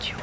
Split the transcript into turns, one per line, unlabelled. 就。